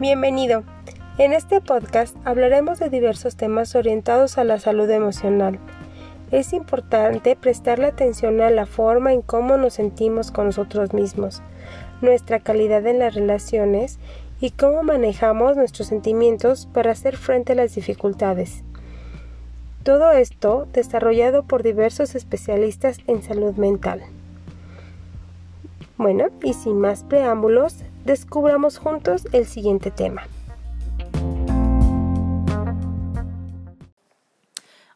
Bienvenido. En este podcast hablaremos de diversos temas orientados a la salud emocional. Es importante prestarle atención a la forma en cómo nos sentimos con nosotros mismos, nuestra calidad en las relaciones y cómo manejamos nuestros sentimientos para hacer frente a las dificultades. Todo esto desarrollado por diversos especialistas en salud mental. Bueno, y sin más preámbulos, descubramos juntos el siguiente tema.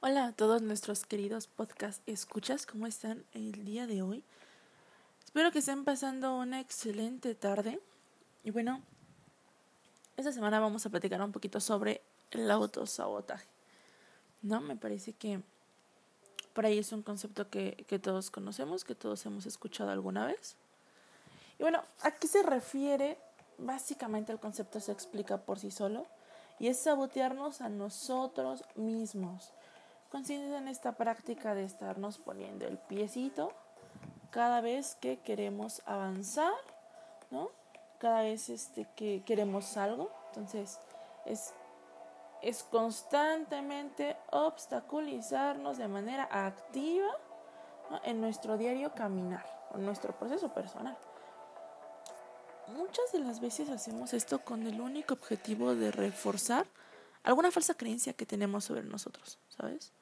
Hola a todos nuestros queridos podcast escuchas, ¿cómo están el día de hoy? Espero que estén pasando una excelente tarde. Y bueno, esta semana vamos a platicar un poquito sobre el autosabotaje. ¿No? Me parece que por ahí es un concepto que, que todos conocemos, que todos hemos escuchado alguna vez. Y bueno, ¿a qué se refiere? Básicamente el concepto se explica por sí solo y es sabotearnos a nosotros mismos. Consiste en esta práctica de estarnos poniendo el piecito cada vez que queremos avanzar, ¿no? Cada vez este, que queremos algo. Entonces, es, es constantemente obstaculizarnos de manera activa en nuestro diario caminar, en nuestro proceso personal muchas de las veces hacemos esto con el único objetivo de reforzar alguna falsa creencia que tenemos sobre nosotros, ¿sabes?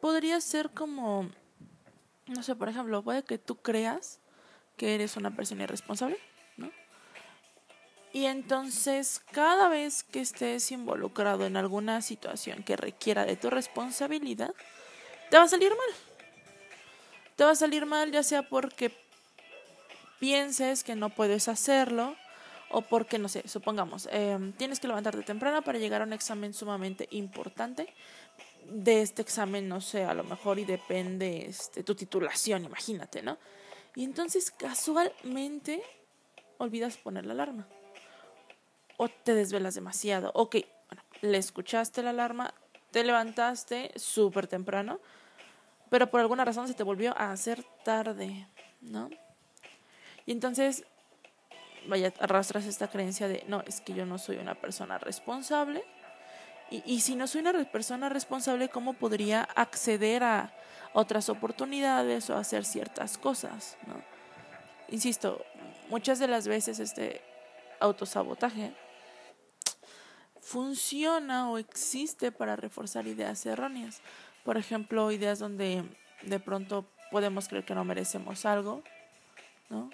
podría ser como, no sé, por ejemplo, puede que tú creas que eres una persona irresponsable, ¿no? Y entonces, cada vez que estés involucrado en alguna situación que requiera de tu responsabilidad, te va a salir mal. Te va a salir mal ya sea porque pienses que no puedes hacerlo o porque, no sé, supongamos, em, tienes que levantarte temprano para llegar a un examen sumamente importante. De este examen, no sé, a lo mejor y depende este, tu titulación, imagínate, ¿no? Y entonces casualmente olvidas poner la alarma. O te desvelas demasiado. Ok, bueno, le escuchaste la alarma, te levantaste súper temprano, pero por alguna razón se te volvió a hacer tarde, ¿no? Y entonces, vaya, arrastras esta creencia de, no, es que yo no soy una persona responsable. Y, y si no soy una persona responsable, ¿cómo podría acceder a otras oportunidades o hacer ciertas cosas? ¿no? Insisto, muchas de las veces este autosabotaje funciona o existe para reforzar ideas erróneas. Por ejemplo, ideas donde de pronto podemos creer que no merecemos algo, ¿no?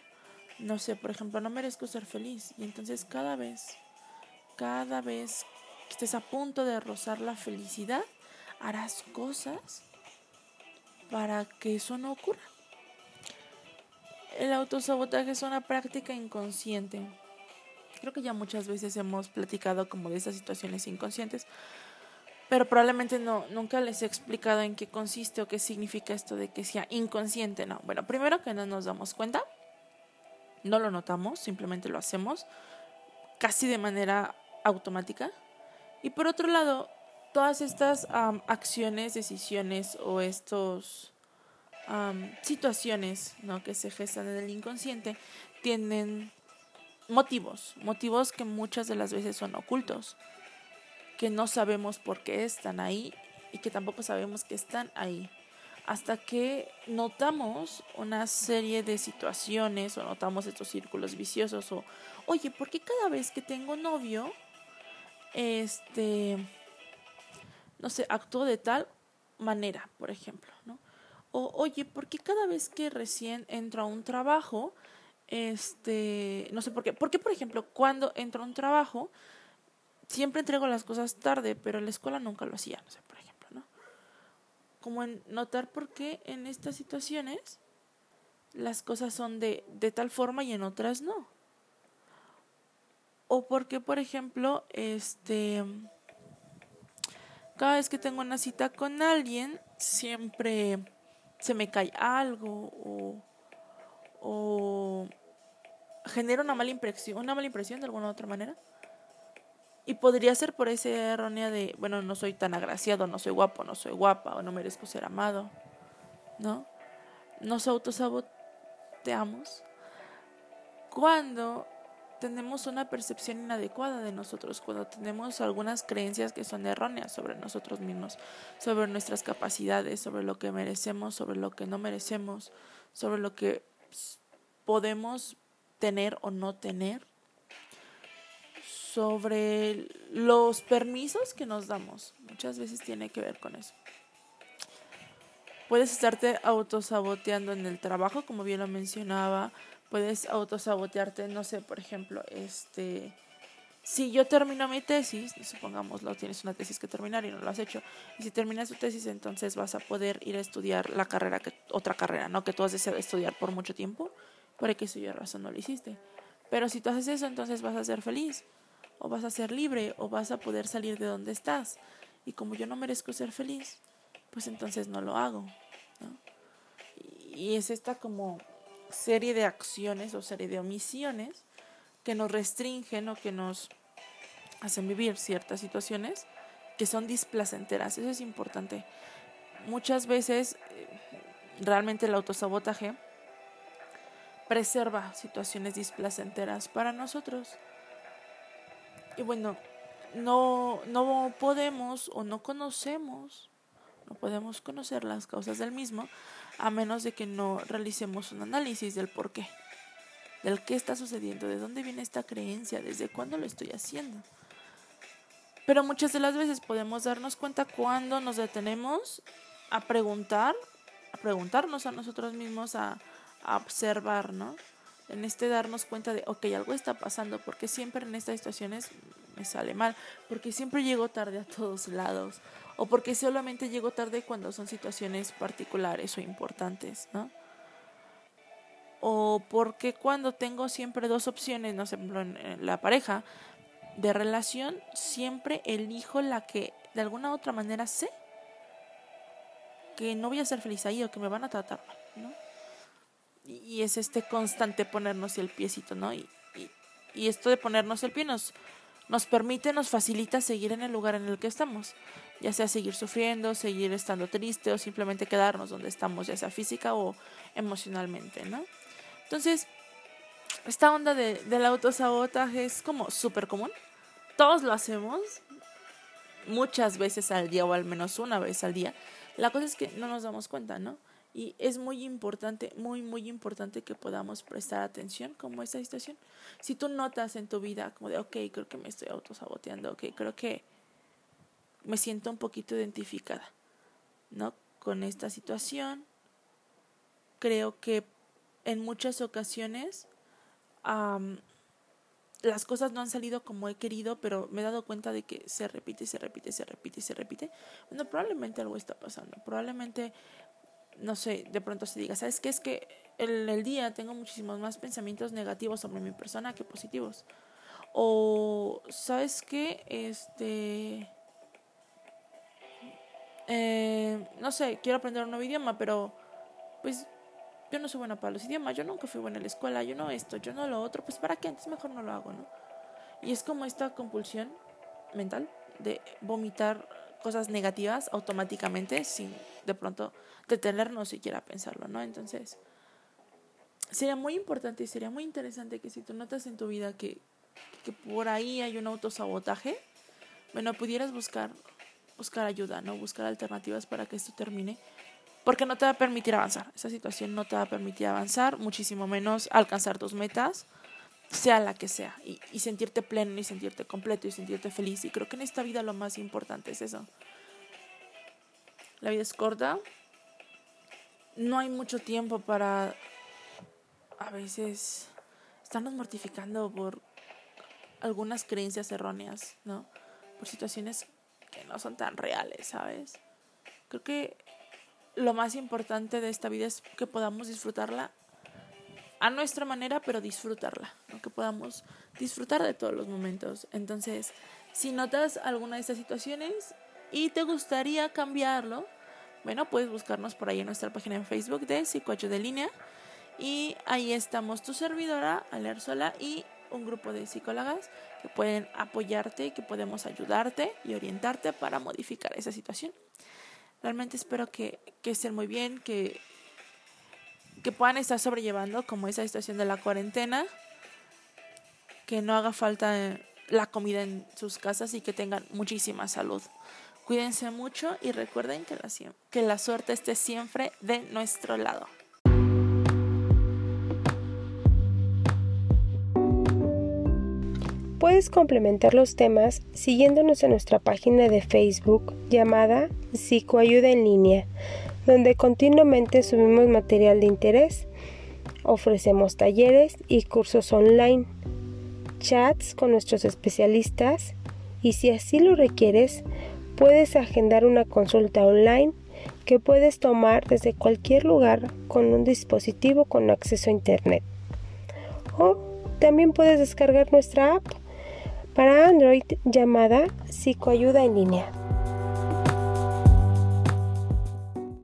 No sé, por ejemplo, no merezco ser feliz. Y entonces cada vez, cada vez que estés a punto de rozar la felicidad, harás cosas para que eso no ocurra. El autosabotaje es una práctica inconsciente. Creo que ya muchas veces hemos platicado como de esas situaciones inconscientes, pero probablemente no, nunca les he explicado en qué consiste o qué significa esto de que sea inconsciente, no. Bueno, primero que no nos damos cuenta, no lo notamos, simplemente lo hacemos casi de manera automática. Y por otro lado, todas estas acciones, decisiones o estos situaciones ¿no? que se gestan en el inconsciente tienen motivos, motivos que muchas de las veces son ocultos, que no sabemos por qué están ahí y que tampoco sabemos que están ahí hasta que notamos una serie de situaciones o notamos estos círculos viciosos o, oye, ¿por qué cada vez que tengo novio, este, no sé, actúo de tal manera, por ejemplo, ¿no? O, oye, ¿por qué cada vez que recién entro a un trabajo, este, no sé por qué, por qué, por ejemplo, cuando entro a un trabajo, siempre entrego las cosas tarde, pero en la escuela nunca lo hacía, no sé, como en notar por qué en estas situaciones las cosas son de, de tal forma y en otras no. O porque, por ejemplo, este cada vez que tengo una cita con alguien, siempre se me cae algo o, o genera una mala impresión, una mala impresión de alguna otra manera. Y podría ser por esa errónea de, bueno, no soy tan agraciado, no soy guapo, no soy guapa, o no merezco ser amado, ¿no? Nos autosaboteamos cuando tenemos una percepción inadecuada de nosotros, cuando tenemos algunas creencias que son erróneas sobre nosotros mismos, sobre nuestras capacidades, sobre lo que merecemos, sobre lo que no merecemos, sobre lo que podemos tener o no tener, sobre los permisos que nos damos. Muchas veces tiene que ver con eso. Puedes estarte autosaboteando en el trabajo, como bien lo mencionaba, puedes autosabotearte, no sé, por ejemplo, este, si yo termino mi tesis, supongámoslo, tienes una tesis que terminar y no lo has hecho, y si terminas tu tesis, entonces vas a poder ir a estudiar la carrera, otra carrera, ¿no? Que tú has deseado estudiar por mucho tiempo, por que yo razón no lo hiciste. Pero si tú haces eso, entonces vas a ser feliz, o vas a ser libre, o vas a poder salir de donde estás. Y como yo no merezco ser feliz, pues entonces no lo hago. Y es esta como serie de acciones o serie de omisiones que nos restringen o que nos hacen vivir ciertas situaciones que son displacenteras. Eso es importante. Muchas veces eh, realmente el autosabotaje preserva situaciones displacenteras para nosotros. Y bueno, no, no podemos o no conocemos, no podemos conocer las causas del mismo a menos de que no realicemos un análisis del por qué, del qué está sucediendo, de dónde viene esta creencia, desde cuándo lo estoy haciendo. Pero muchas de las veces podemos darnos cuenta cuando nos detenemos a preguntar, a preguntarnos a nosotros mismos, a, a observar, ¿no? En este darnos cuenta de, ok, algo está pasando, porque siempre en estas situaciones me sale mal, porque siempre llego tarde a todos lados, o porque solamente llego tarde cuando son situaciones particulares o importantes, ¿no? O porque cuando tengo siempre dos opciones, no sé, en la pareja de relación, siempre elijo la que de alguna otra manera sé que no voy a ser feliz ahí o que me van a tratar mal, ¿no? Y es este constante ponernos el piecito, ¿no? Y, y, y esto de ponernos el pie nos, nos permite, nos facilita seguir en el lugar en el que estamos, ya sea seguir sufriendo, seguir estando triste o simplemente quedarnos donde estamos, ya sea física o emocionalmente, ¿no? Entonces, esta onda de, del autosabotaje es como súper común. Todos lo hacemos muchas veces al día o al menos una vez al día. La cosa es que no nos damos cuenta, ¿no? Y es muy importante, muy, muy importante que podamos prestar atención como esta situación. Si tú notas en tu vida como de, ok, creo que me estoy autosaboteando, ok, creo que me siento un poquito identificada, ¿no? Con esta situación. Creo que en muchas ocasiones las cosas no han salido como he querido, pero me he dado cuenta de que se repite, se repite, se repite, se repite. Bueno, probablemente algo está pasando. Probablemente no sé, de pronto se diga, ¿sabes qué? Es que en el día tengo muchísimos más pensamientos negativos sobre mi persona que positivos. O, ¿sabes qué? Este... Eh, no sé, quiero aprender un nuevo idioma, pero pues yo no soy buena para los idiomas, yo nunca fui buena en la escuela, yo no esto, yo no lo otro, pues para qué, antes mejor no lo hago, ¿no? Y es como esta compulsión mental de vomitar cosas negativas automáticamente sin de pronto detenernos siquiera a pensarlo, ¿no? Entonces, sería muy importante y sería muy interesante que si tú notas en tu vida que, que por ahí hay un autosabotaje, bueno, pudieras buscar, buscar ayuda, ¿no? Buscar alternativas para que esto termine. Porque no te va a permitir avanzar. Esa situación no te va a permitir avanzar, muchísimo menos alcanzar tus metas, sea la que sea. Y, y sentirte pleno, y sentirte completo, y sentirte feliz. Y creo que en esta vida lo más importante es eso. La vida es corta, no hay mucho tiempo para a veces estarnos mortificando por algunas creencias erróneas, ¿no? Por situaciones que no son tan reales, ¿sabes? Creo que lo más importante de esta vida es que podamos disfrutarla a nuestra manera, pero disfrutarla, ¿no? que podamos disfrutar de todos los momentos. Entonces, si notas alguna de estas situaciones y te gustaría cambiarlo, bueno, puedes buscarnos por ahí en nuestra página en Facebook de Psicoacho de Línea. Y ahí estamos tu servidora, Aler Sola, y un grupo de psicólogas que pueden apoyarte, que podemos ayudarte y orientarte para modificar esa situación. Realmente espero que, que estén muy bien, que, que puedan estar sobrellevando como esa situación de la cuarentena. que no haga falta la comida en sus casas y que tengan muchísima salud. Cuídense mucho y recuerden que la, suerte esté siempre de nuestro lado. Puedes complementar los temas siguiéndonos en nuestra página de Facebook llamada Psicoayuda en línea, donde continuamente subimos material de interés. Ofrecemos talleres y cursos online, chats con nuestros especialistas y si así lo requieres, puedes agendar una consulta online que puedes tomar desde cualquier lugar con un dispositivo con acceso a Internet. O también puedes descargar nuestra app para Android llamada Psicoayuda en línea.